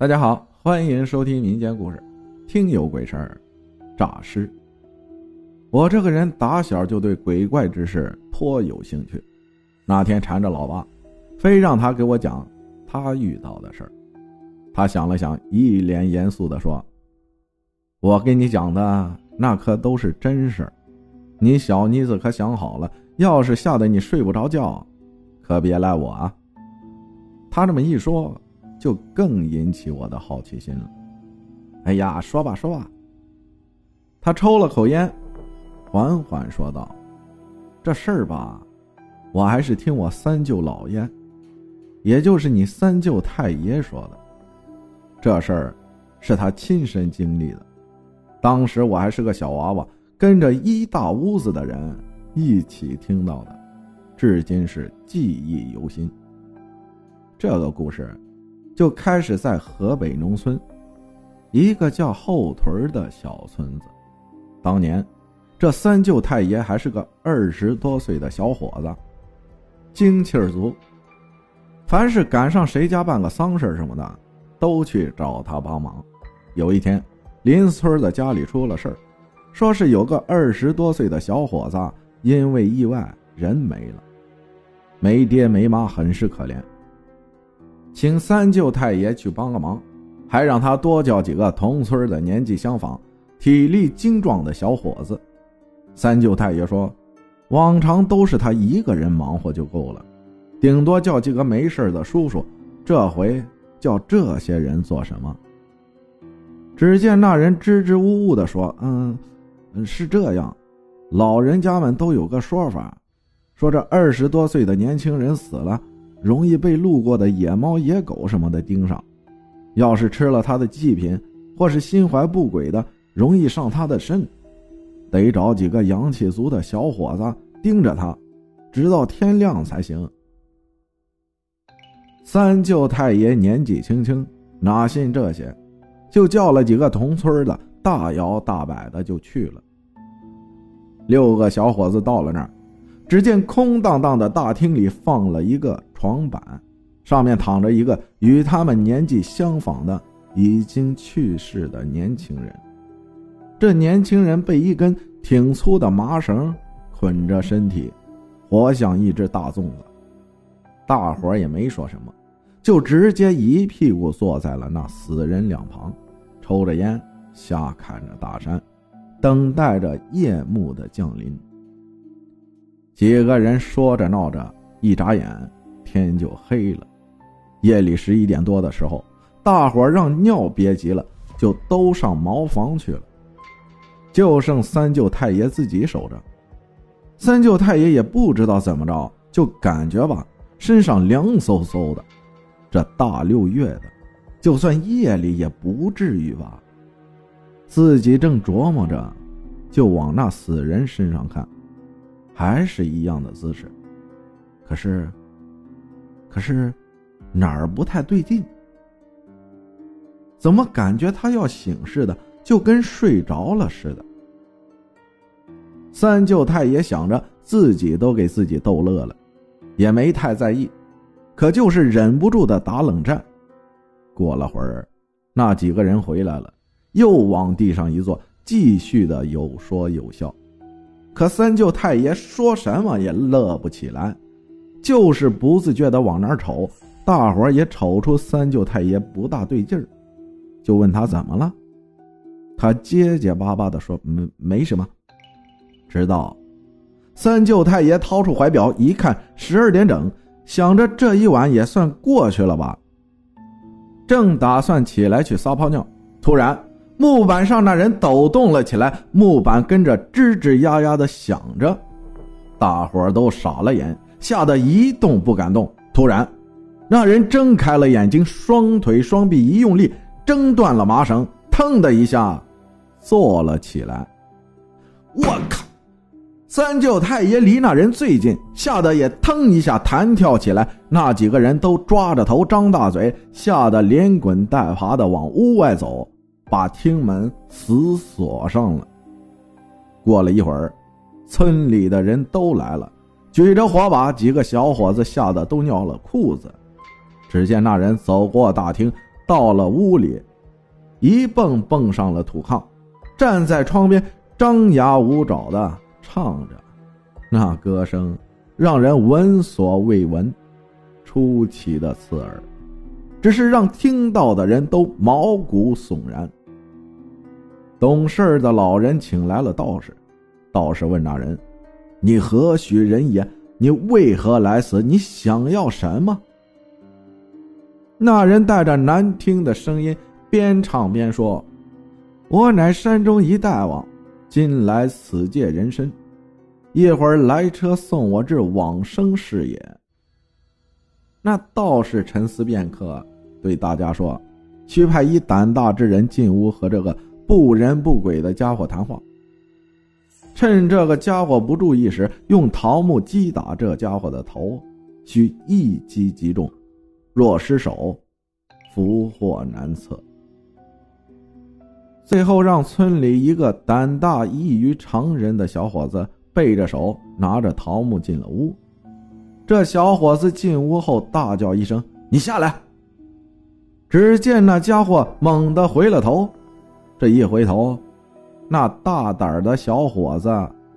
大家好，欢迎收听民间故事，听有鬼事儿，诈尸。我这个人打小就对鬼怪之事颇有兴趣，那天缠着老爸，非让他给我讲他遇到的事儿。他想了想，一脸严肃的说：“我给你讲的那可都是真事儿，你小妮子可想好了，要是吓得你睡不着觉，可别赖我啊。”他这么一说。就更引起我的好奇心了。哎呀，说吧说吧。他抽了口烟，缓缓说道：“这事儿吧，我还是听我三舅姥爷，也就是你三舅太爷说的。这事儿是他亲身经历的。当时我还是个小娃娃，跟着一大屋子的人一起听到的，至今是记忆犹新。这个故事。”就开始在河北农村，一个叫后屯的小村子。当年，这三舅太爷还是个二十多岁的小伙子，精气儿足。凡是赶上谁家办个丧事什么的，都去找他帮忙。有一天，邻村的家里出了事儿，说是有个二十多岁的小伙子因为意外人没了，没爹没妈，很是可怜。请三舅太爷去帮个忙，还让他多叫几个同村的年纪相仿、体力精壮的小伙子。三舅太爷说：“往常都是他一个人忙活就够了，顶多叫几个没事的叔叔。这回叫这些人做什么？”只见那人支支吾吾的说：“嗯，是这样，老人家们都有个说法，说这二十多岁的年轻人死了。”容易被路过的野猫、野狗什么的盯上，要是吃了他的祭品，或是心怀不轨的，容易上他的身，得找几个阳气足的小伙子盯着他，直到天亮才行。三舅太爷年纪轻轻，哪信这些，就叫了几个同村的，大摇大摆的就去了。六个小伙子到了那儿。只见空荡荡的大厅里放了一个床板，上面躺着一个与他们年纪相仿的已经去世的年轻人。这年轻人被一根挺粗的麻绳捆着身体，活像一只大粽子。大伙儿也没说什么，就直接一屁股坐在了那死人两旁，抽着烟，瞎看着大山，等待着夜幕的降临。几个人说着闹着，一眨眼天就黑了。夜里十一点多的时候，大伙让尿憋急了，就都上茅房去了。就剩三舅太爷自己守着。三舅太爷也不知道怎么着，就感觉吧，身上凉飕飕的。这大六月的，就算夜里也不至于吧。自己正琢磨着，就往那死人身上看。还是一样的姿势，可是，可是哪儿不太对劲？怎么感觉他要醒似的，就跟睡着了似的？三舅太爷想着自己都给自己逗乐了，也没太在意，可就是忍不住的打冷战。过了会儿，那几个人回来了，又往地上一坐，继续的有说有笑。可三舅太爷说什么也乐不起来，就是不自觉的往那儿瞅，大伙儿也瞅出三舅太爷不大对劲儿，就问他怎么了。他结结巴巴的说：“没没什么。”直到三舅太爷掏出怀表一看，十二点整，想着这一晚也算过去了吧，正打算起来去撒泡尿，突然。木板上那人抖动了起来，木板跟着吱吱呀呀的响着，大伙儿都傻了眼，吓得一动不敢动。突然，那人睁开了眼睛，双腿双臂一用力，挣断了麻绳，腾的一下坐了起来。我靠！三舅太爷离那人最近，吓得也腾一下弹跳起来。那几个人都抓着头，张大嘴，吓得连滚带爬的往屋外走。把厅门死锁上了。过了一会儿，村里的人都来了，举着火把，几个小伙子吓得都尿了裤子。只见那人走过大厅，到了屋里，一蹦蹦上了土炕，站在窗边，张牙舞爪的唱着，那歌声让人闻所未闻，出奇的刺耳，只是让听到的人都毛骨悚然。懂事的老人请来了道士，道士问那人：“你何许人也？你为何来此？你想要什么？”那人带着难听的声音，边唱边说：“我乃山中一大王，今来此界人身，一会儿来车送我至往生是也。”那道士沉思片刻，对大家说：“去派一胆大之人进屋，和这个不人不鬼的家伙谈话。趁这个家伙不注意时，用桃木击打这家伙的头，需一击即中。”若失手，福祸难测。最后让村里一个胆大异于常人的小伙子背着手拿着桃木进了屋。这小伙子进屋后大叫一声：“你下来！”只见那家伙猛地回了头，这一回头，那大胆的小伙子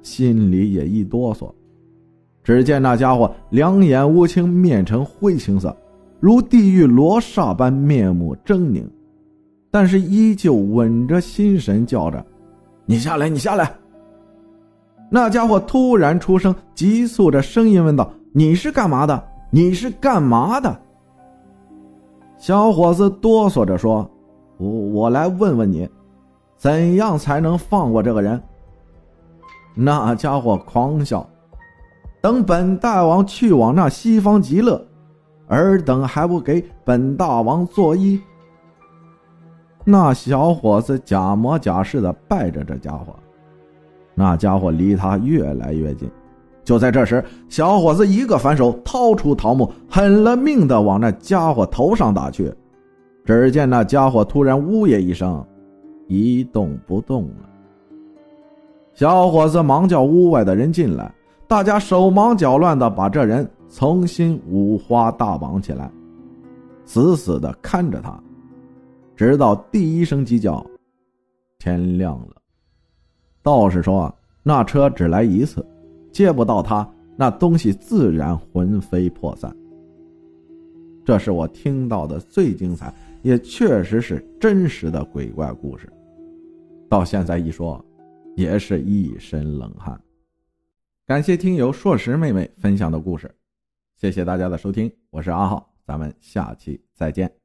心里也一哆嗦。只见那家伙两眼乌青，面呈灰青色。如地狱罗刹般面目狰狞，但是依旧稳着心神，叫着：“你下来，你下来！”那家伙突然出声，急促着声音问道：“你是干嘛的？你是干嘛的？”小伙子哆嗦着说：“我我来问问你，怎样才能放过这个人？”那家伙狂笑：“等本大王去往那西方极乐。”尔等还不给本大王作揖？那小伙子假模假式的拜着这家伙，那家伙离他越来越近。就在这时，小伙子一个反手，掏出桃木，狠了命的往那家伙头上打去。只见那家伙突然呜咽一声，一动不动了。小伙子忙叫屋外的人进来，大家手忙脚乱的把这人。重新五花大绑起来，死死的看着他，直到第一声鸡叫，天亮了。道士说：“那车只来一次，接不到他，那东西自然魂飞魄散。”这是我听到的最精彩，也确实是真实的鬼怪故事。到现在一说，也是一身冷汗。感谢听友硕石妹妹分享的故事。谢谢大家的收听，我是阿浩，咱们下期再见。